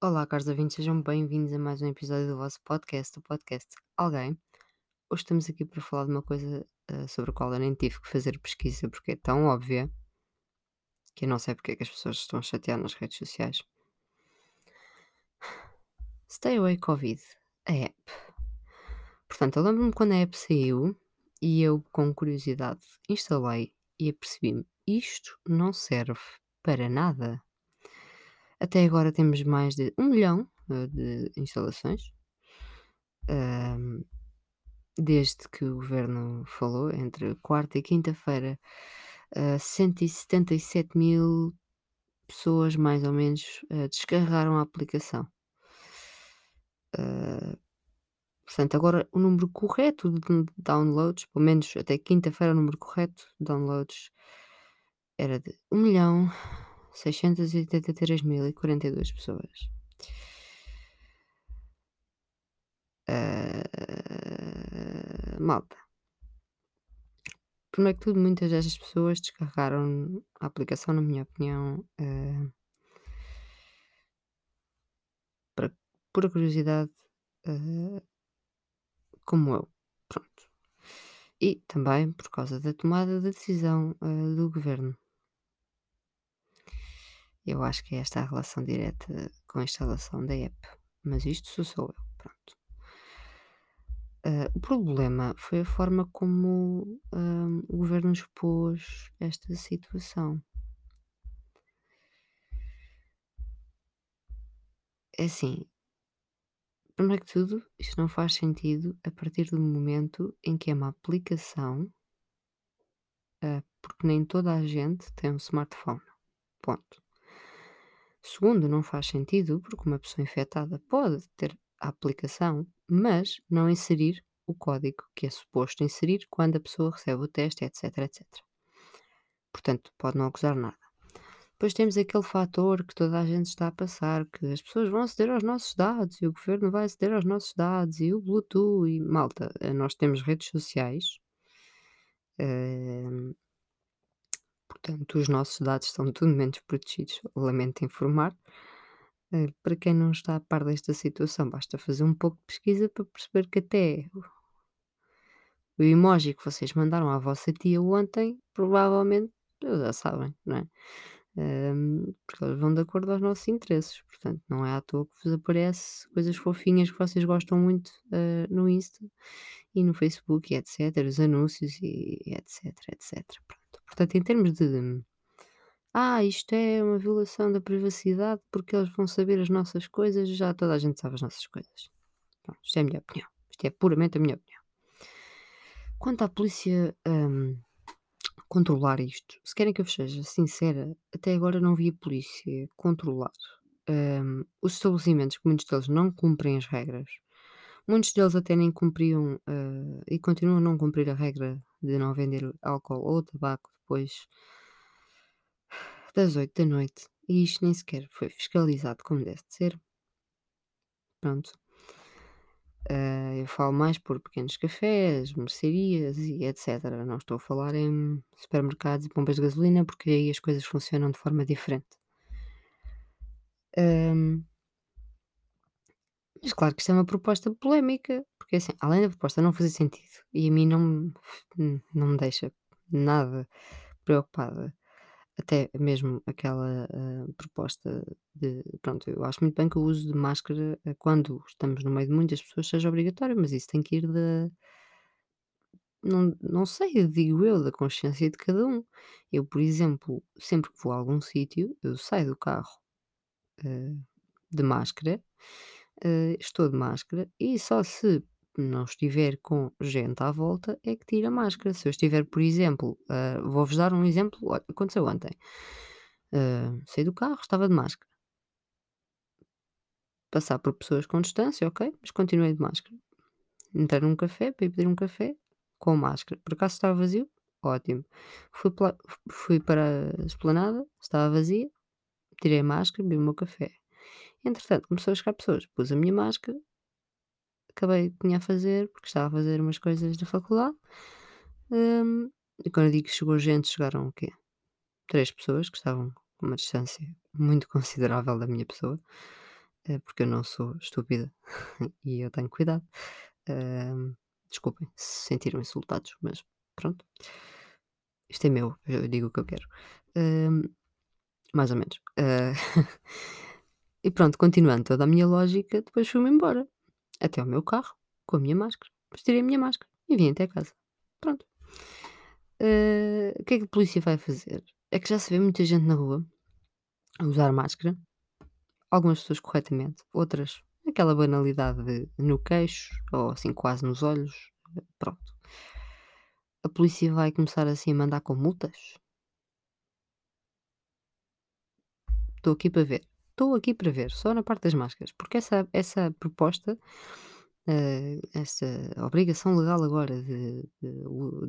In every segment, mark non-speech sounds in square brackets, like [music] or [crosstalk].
Olá, caros ouvintes, sejam bem-vindos a mais um episódio do vosso podcast, o podcast Alguém. Hoje estamos aqui para falar de uma coisa eh, sobre a qual eu nem tive que fazer pesquisa porque é tão óbvia que eu não sei porque é que as pessoas estão a chatear nas redes sociais. Stay Away Covid, a app. Portanto, eu lembro-me quando a app saiu e eu, com curiosidade, instalei e apercebi-me: isto não serve para nada. Até agora temos mais de um milhão eh, de instalações. Ahm, desde que o governo falou, entre quarta e quinta-feira, uh, 177 mil pessoas, mais ou menos, uh, descarregaram a aplicação. Uh, portanto, agora o número correto de downloads, pelo menos até quinta-feira, o número correto de downloads era de 1.683.042 pessoas. Uh, malta. Primeiro que tudo, muitas destas pessoas descarregaram a aplicação, na minha opinião, uh, para pura curiosidade, uh, como eu. Pronto. E também por causa da tomada de decisão do governo. Eu acho que é esta a relação direta com a instalação da app. Mas isto sou só eu. Pronto. Uh, o problema foi a forma como uh, o governo expôs esta situação. É assim, primeiro que tudo, isto não faz sentido a partir do momento em que é uma aplicação, uh, porque nem toda a gente tem um smartphone. Ponto. Segundo, não faz sentido porque uma pessoa infectada pode ter a aplicação, mas não inserir o código que é suposto inserir quando a pessoa recebe o teste, etc, etc. Portanto, pode não acusar nada. Depois temos aquele fator que toda a gente está a passar, que as pessoas vão aceder aos nossos dados e o governo vai aceder aos nossos dados e o Bluetooth e malta. Nós temos redes sociais, uh, portanto, os nossos dados estão tudo menos protegidos. Lamento informar. Uh, para quem não está a par desta situação, basta fazer um pouco de pesquisa para perceber que até o emoji que vocês mandaram à vossa tia ontem, provavelmente já sabem, não é? Porque eles vão de acordo aos nossos interesses, portanto, não é à toa que vos aparece coisas fofinhas que vocês gostam muito uh, no Insta e no Facebook e etc, os anúncios e etc, etc. Portanto, em termos de ah, isto é uma violação da privacidade porque eles vão saber as nossas coisas, já toda a gente sabe as nossas coisas. Pronto, isto é a minha opinião. Isto é puramente a minha opinião. Quanto à polícia, hum, controlar isto, se querem que eu seja sincera, até agora não vi a polícia controlar, hum, os estabelecimentos, que muitos deles não cumprem as regras. Muitos deles até nem cumpriam, hã, e continuam a não cumprir a regra de não vender álcool ou tabaco depois das oito da noite e isto nem sequer foi fiscalizado como deve de ser. Pronto. Uh, eu falo mais por pequenos cafés, mercearias e etc. Não estou a falar em supermercados e bombas de gasolina, porque aí as coisas funcionam de forma diferente. Um, mas claro que isto é uma proposta polémica, porque assim, além da proposta não fazer sentido, e a mim não, não me deixa nada preocupada até mesmo aquela, hã, proposta de pronto, eu acho muito bem que o uso de máscara, eh, quando estamos no meio de muitas pessoas, seja obrigatório, mas isso tem que ir da não não sei, digo eu, da consciência de cada um. Eu, por exemplo, sempre que vou a algum sítio, eu saio do carro, hã, de máscara, hã, estou de máscara e só se não estiver com gente à volta, é que tira a máscara. Se eu estiver, por exemplo, ah, vou-vos dar um exemplo, aconteceu ontem. Ah, saí do carro, estava de máscara. Passar por pessoas com distância, ok, mas continuei de máscara. Entrei num café para ir pedir um café com máscara. Por acaso estava vazio? Ótimo. Fui, fui para a esplanada, estava vazia, tirei a máscara, bebi o meu café. Entretanto, começou a chegar pessoas, pus a minha máscara acabei que tinha a fazer, porque estava a fazer umas coisas da faculdade. Hum, e quando eu digo que chegou gente, chegaram o quê? Três pessoas que estavam com uma distância muito [laughs] considerável da minha pessoa. eh, porque eu não sou estúpida [laughs] e eu tenho cuidado. Hum, desculpem se se sentiram insultados, mas pronto. Isto é meu, eu digo o que eu quero. Hum, mais ou menos. Ah, [laughs] e pronto, continuando toda a minha lógica, depois fui-me embora, até ao meu carro, com a minha máscara. Depois tirei a minha máscara e vim até casa. Pronto. Ah, o que é que a polícia vai fazer? É que já se vê muita gente na rua a usar máscara, algumas pessoas corretamente, outras aquela banalidade de no queixo ou assim quase nos olhos. Pronto. A polícia vai começar assim a mandar com multas? Estou aqui para ver. Estou aqui para ver, só na parte das máscaras, porque essa, essa proposta, eh, essa obrigação legal agora de, de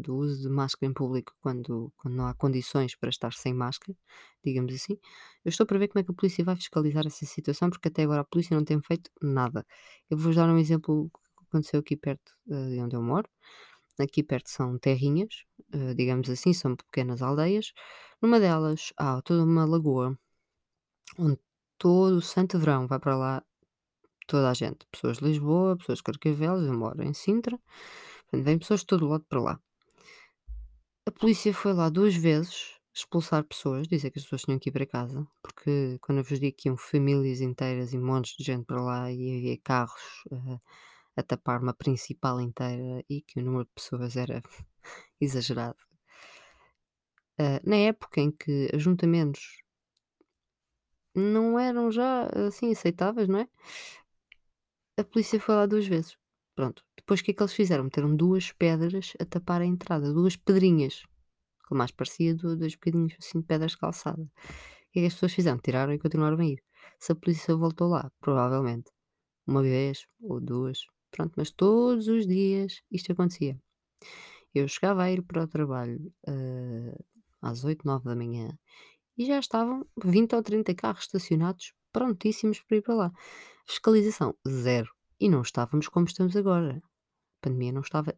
do uso de máscara em público quando, quando não há condições para estar sem máscara, digamos assim, eu estou para ver como é que a polícia vai fiscalizar essa situação, porque até agora a polícia não tem feito nada. Eu vou-vos dar um exemplo que aconteceu aqui perto eh, de onde eu moro. Aqui perto são terrinhas, eh, digamos assim, são pequenas aldeias. Numa delas há toda uma lagoa onde todo o santo verão vai para lá toda a gente. Pessoas de Lisboa, pessoas de Carcavelos, eu moro em Sintra, portanto, vêm pessoas de todo o lado para lá. A polícia foi lá duas vezes expulsar pessoas, dizer que as pessoas tinham que ir para casa, porque quando eu vos digo que iam famílias inteiras e montes de gente para lá e havia carros eh, a tapar uma principal inteira e que o número de pessoas era [laughs] exagerado. Eh, na época em que ajuntamentos não eram já assim aceitáveis, não é? A polícia foi lá 2 vezes. Pronto. Depois o que é que eles fizeram? Meteram 2 pedras a tapar a entrada, 2 pedrinhas, que mais parecia do 2 bocadinhos assim de pedras de calçada. O que é que as pessoas fizeram? Tiraram e continuaram a ir. Se a polícia voltou lá, provavelmente, uma vez ou 2, pronto, mas todos os dias isto acontecia. Eu chegava a ir para o trabalho, hã, às 8, manhã e já estavam 20 ou 30 carros estacionados prontíssimos para ir para lá. Fiscalização, zero. E não estávamos como estamos agora. A pandemia não estava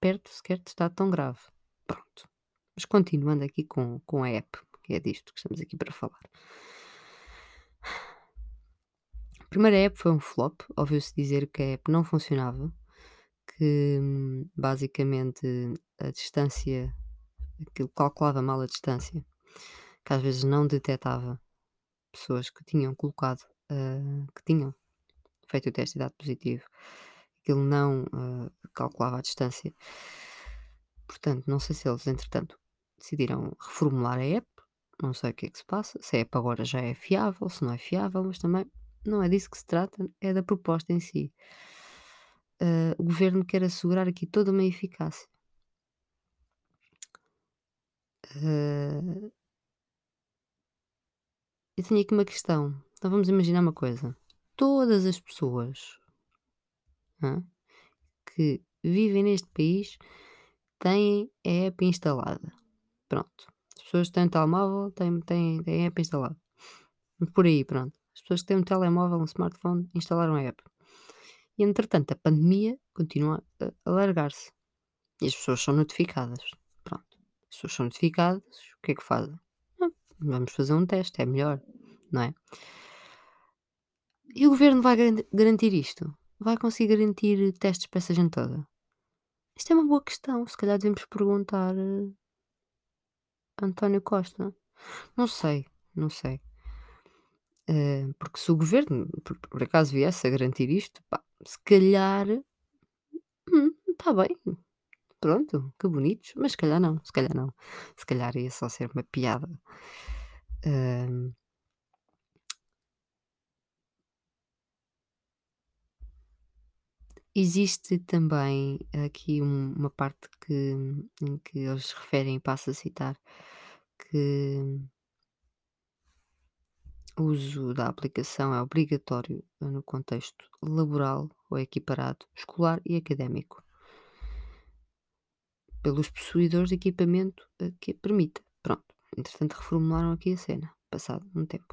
perto sequer de estar tão grave. Pronto. Mas continuando aqui com, com a app, que é disto que estamos aqui para falar. A primeira app foi um flop, ouviu-se dizer que a app não funcionava, que hum, basicamente a distância, aquilo calculava mal a distância, que às vezes não detectava pessoas que tinham colocado, ah, que tinham feito o teste e dado positivo, aquilo não ah, calculava a distância. Portanto, não sei se eles, entretanto, decidiram reformular a app, não sei o que é que se passa, se a app agora já é fiável, se não é fiável, mas também não é disso que se trata, é da proposta em si. Ah, o governo quer assegurar aqui toda uma eficácia. Ah, eu tenho aqui uma questão. Então vamos imaginar uma coisa. Todas as pessoas que vivem neste país têm a app instalada. Pronto. As pessoas que têm um telemóvel têm, têm, têm a app instalada. Por aí, pronto. As pessoas que têm um telemóvel, um smartphone, instalaram a app. E entretanto, a pandemia continua a alargar-se. E as pessoas são notificadas. Pronto. As pessoas são notificadas, o que é que fazem? Vamos fazer um teste, é melhor, não é? E o governo vai garan- garantir isto? Vai conseguir garantir testes para essa gente toda? Isto é uma boa questão. Se calhar devemos perguntar eh, a António Costa. Não sei, não sei. Eh, porque se o governo, por, por acaso, viesse a garantir isto, pá, se calhar, está bem, pronto, que bonitos, mas se calhar não, se calhar não. Se calhar ia só ser uma piada. Ahm, existe também aqui um- uma parte que, em que eles referem, passo a citar, que o uso da aplicação é obrigatório no contexto laboral ou equiparado, escolar e académico, pelos possuidores de equipamento eh, que permita. Pronto, entretanto reformularam aqui a cena, passado um tempo.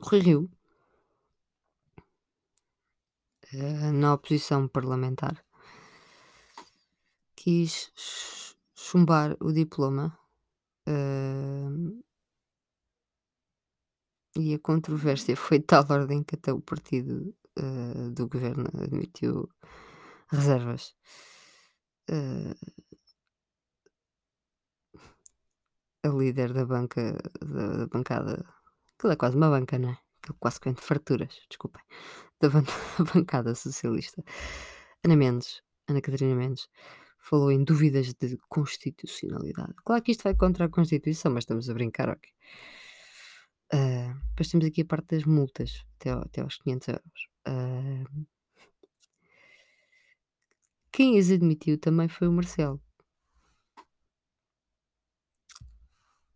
O Rui Rio, eh, na oposição parlamentar, quis ch- chumbar o diploma hã, e a controvérsia [laughs] foi de tal ordem que até o partido, hã, do governo admitiu reservas. Hã, a líder da banca da da bancada aquilo é quase uma banca, não é? Aquilo quase que vem de farturas, desculpem, da ban [laughs] da bancada socialista. Ana Mendes, Ana Catarina Mendes, falou em dúvidas de constitucionalidade. Claro que isto vai contra a Constituição, mas estamos a brincar, ok. Ah, depois temos aqui a parte das multas, até até aos 500€. Quem as admitiu também foi o Marcelo.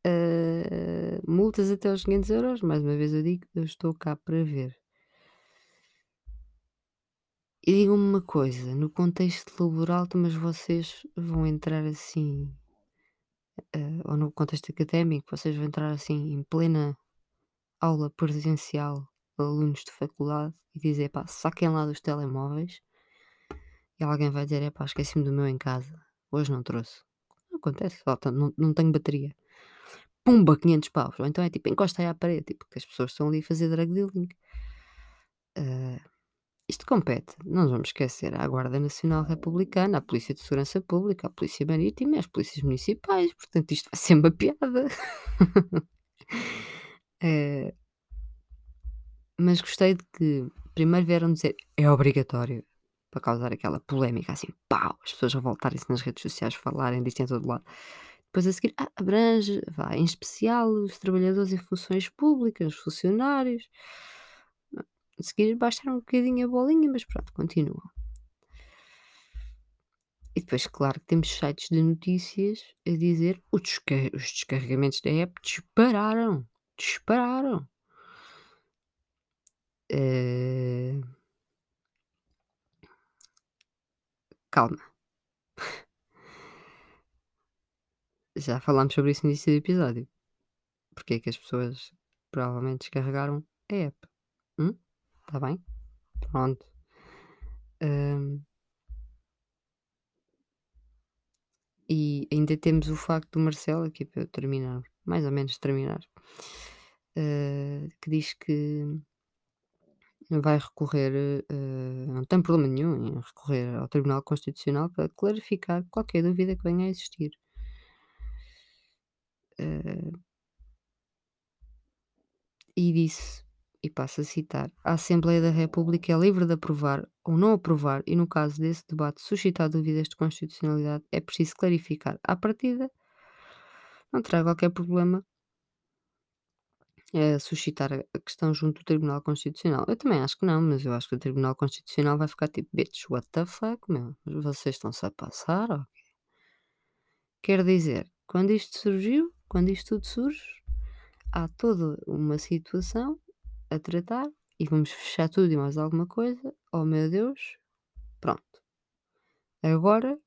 Ah, multas até aos 500€, mais uma vez eu digo, eu estou cá para ver. E digam-me uma coisa, no contexto laboral, mas vocês vão entrar assim, ah, ou no contexto académico, vocês vão entrar assim em plena aula presencial, alunos de faculdade, e dizer: "Pá, saquem lá dos telemóveis", e alguém vai dizer: "Epá, esqueci-me do meu em casa, hoje não trouxe". Acontece, falta não não tenho bateria. Pumba, 500 paus, ou então é tipo: "Encosta aí à parede", tipo, porque as pessoas estão ali a fazer drug dealing. Ah, isto compete, não nos vamos esquecer, à Guarda Nacional Republicana, à Polícia de Segurança Pública, à Polícia Marítima e às polícias municipais, portanto isto vai ser uma piada. Eh, [laughs] mas gostei de que primeiro vieram dizer: "É obrigatório", para causar aquela polémica assim, pau, as pessoas revoltarem-se nas redes sociais, falarem disto em todo lado. Depois a seguir: "Ah, abrange, vá, em especial os trabalhadores em funções públicas, os funcionários". A seguir baixaram um bocadinho a bolinha, mas pronto, continuam. E depois, claro temos sites de notícias a dizer o desca os descarregamentos da app dispararam, dispararam. Eh, calma. Já falámos sobre isso no início do episódio. Porque é que as pessoas provavelmente descarregaram a app. Hum? Está bem? Pronto. Hum, e ainda temos o facto do Marcelo, aqui para eu terminar, mais ou menos terminar, eh, que diz que vai recorrer, eh, não tem problema nenhum em recorrer ao Tribunal Constitucional para clarificar qualquer dúvida que venha a existir. Eh, e disse, e passo a citar: "A Assembleia da República é livre de aprovar ou não aprovar e, no caso desse debate suscitar dúvidas de constitucionalidade, é preciso clarificar à partida, não terá qualquer problema eh, suscitar a questão junto do Tribunal Constitucional". Eu também acho que não, mas eu acho que o Tribunal Constitucional vai ficar tipo: "Bitch, what the fuck, meu? Vocês estão-se a passar ou quê?". Quer dizer, quando isto surgiu, quando isto tudo surge, há toda uma situação a tratar e vamos fechar tudo e mais alguma coisa. Oh meu Deus, pronto. Agora,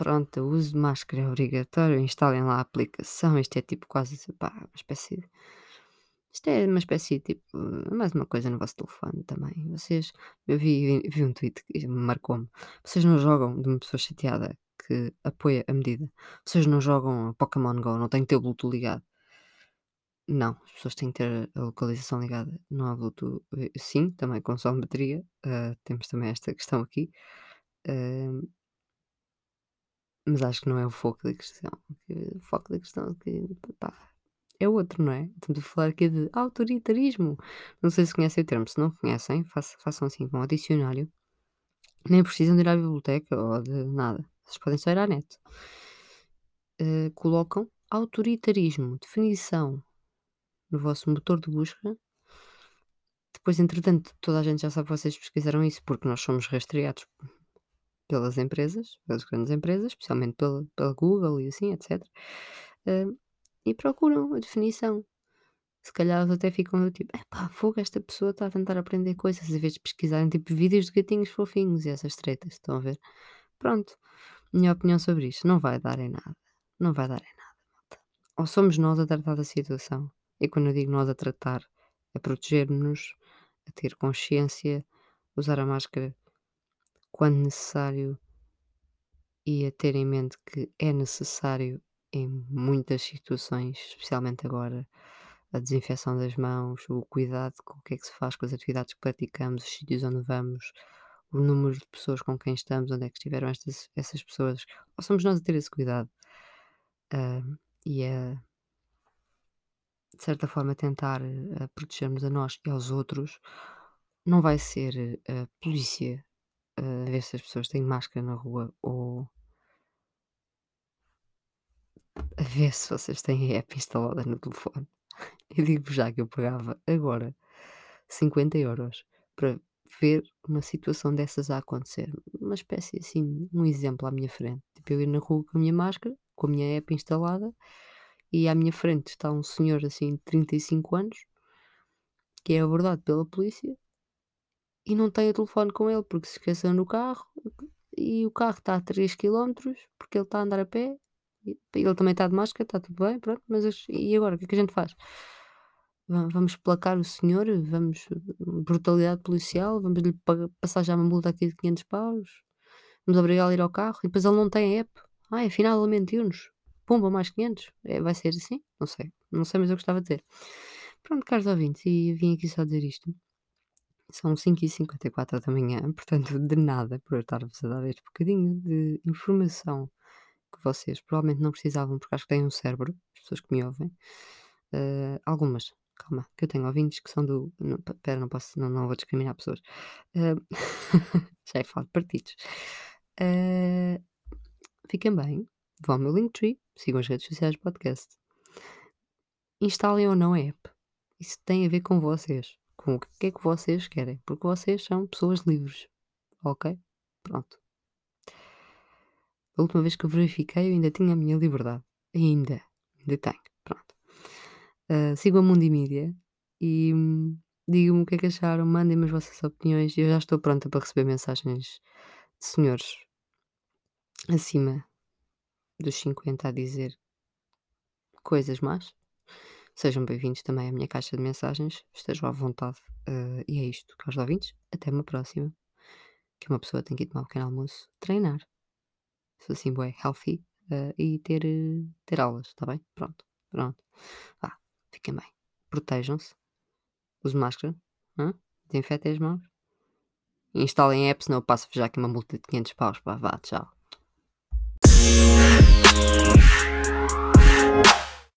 pronto, o uso de máscara é obrigatório, instalem lá a aplicação. Isto é tipo quase, pá, uma espécie de isto é uma espécie de tipo, mais uma coisa no vosso telefone também. Vocês, eu vi, vi um tweet que marcou-me. Vocês não jogam de uma pessoa chateada que apoia a medida. Vocês não jogam Pokémon Go, não têm que ter o Bluetooth ligado. Não, as pessoas têm que ter a localização ligada, não há Bluetooth. Eh, sim, também consome bateria, ah, temos também esta questão aqui, ah, mas acho que não é o foco da questão. Que o foco da questão é que, pá, é outro, não é? Estamos a falar aqui de autoritarismo. Não sei se conhecem o termo, se não conhecem, faça- façam assim, vão ao dicionário, nem precisam de ir à biblioteca ou de nada, vocês podem só ir à net. Ah, colocam autoritarismo, definição no vosso motor de busca. Depois, entretanto, toda a gente já sabe que vocês pesquisaram isso, porque nós somos rastreados pelas empresas, pelas grandes empresas, especialmente pela, pela Google e assim, etc. Ah, e procuram a definição. Se calhar eles até ficam do tipo, epá, fogo, esta pessoa está a tentar aprender coisas, em vez de pesquisarem tipo vídeos de gatinhos fofinhos e essas tretas, estão a ver? Pronto, minha opinião sobre isto, não vai dar em nada, não vai dar em nada. Ou somos nós a tratar da situação, e quando eu digo nós a tratar, a proteger-nos, a ter consciência, usar a máscara quando necessário e a ter em mente que é necessário em muitas situações, especialmente agora, a desinfecção das mãos, o cuidado com o que é que se faz com as atividades que praticamos, os sítios onde vamos, o número de pessoas com quem estamos, onde é que estiveram estas, essas pessoas, ou somos nós a ter esse cuidado. Ah, e a, de certa forma, tentar eh, protegermos a nós e aos outros, não vai ser a polícia a ver se as pessoas têm máscara na rua ou a ver se vocês têm a app instalada no telefone. [laughs] Eu digo já que eu pagava agora 50€ para ver uma situação dessas a acontecer. Uma espécie assim, um exemplo à minha frente. Tipo, eu ir na rua com a minha máscara, com a minha app instalada, e à minha frente está um senhor assim de 35 anos, que é abordado pela polícia e não tem o telefone com ele porque se esqueceu no carro e o carro está a 3 km porque ele está a andar a pé. e Ele também está de máscara, está tudo bem, pronto, mas as- e agora? O que é que a gente faz? Va- Vamos placar o senhor? Vamos. Brutalidade policial? Vamos lhe pa- passar já uma multa aqui de 500 paus? Vamos obrigá-lo a ir ao carro? E depois ele não tem app. Ai, afinal ele mentiu-nos. Pumba, mais 500. É, vai ser assim? Não sei. Não sei, mas eu gostava de dizer. Pronto, caros ouvintes, e vim aqui só dizer isto. São 5h54 da manhã, [laughs] portanto, de nada por eu estar-vos a dar este bocadinho de informação que vocês provavelmente não precisavam, porque acho que têm um cérebro, as pessoas que me ouvem. Eh, algumas, calma, que eu tenho ouvintes que são do. Não, pe- pera, não posso, não, não vou discriminar pessoas. Eh, [laughs] já é falar de partidos. Eh, fiquem bem, vão ao meu Linktree, sigam as redes sociais do podcast. Instalem ou não a app. Isso tem a ver com vocês. Com o que é que vocês querem. Porque vocês são pessoas livres. Ok? Pronto. A última vez que eu verifiquei, eu ainda tinha a minha liberdade. Ainda. Ainda tenho. Pronto. Sigam a Mundi Mídia e hum, digam-me o que é que acharam. Mandem-me as vossas opiniões. Eu já estou pronta para receber mensagens de senhores acima dos 50 a dizer coisas más. Sejam bem-vindos também à minha caixa de mensagens. Estejam à vontade. Ah, e é isto, caros ouvintes. Até uma próxima. Que uma pessoa tem que ir tomar um pequeno almoço, treinar. Se assim, bué, healthy. ah, e ter, eh, ter aulas, está bem? Pronto. Pronto. Vá, fiquem bem. Protejam-se. Use máscara. hã? Desinfetem as mãos. Instalem a app, senão eu passo já aqui uma multa de 500 paus. Pá, vá, tchau.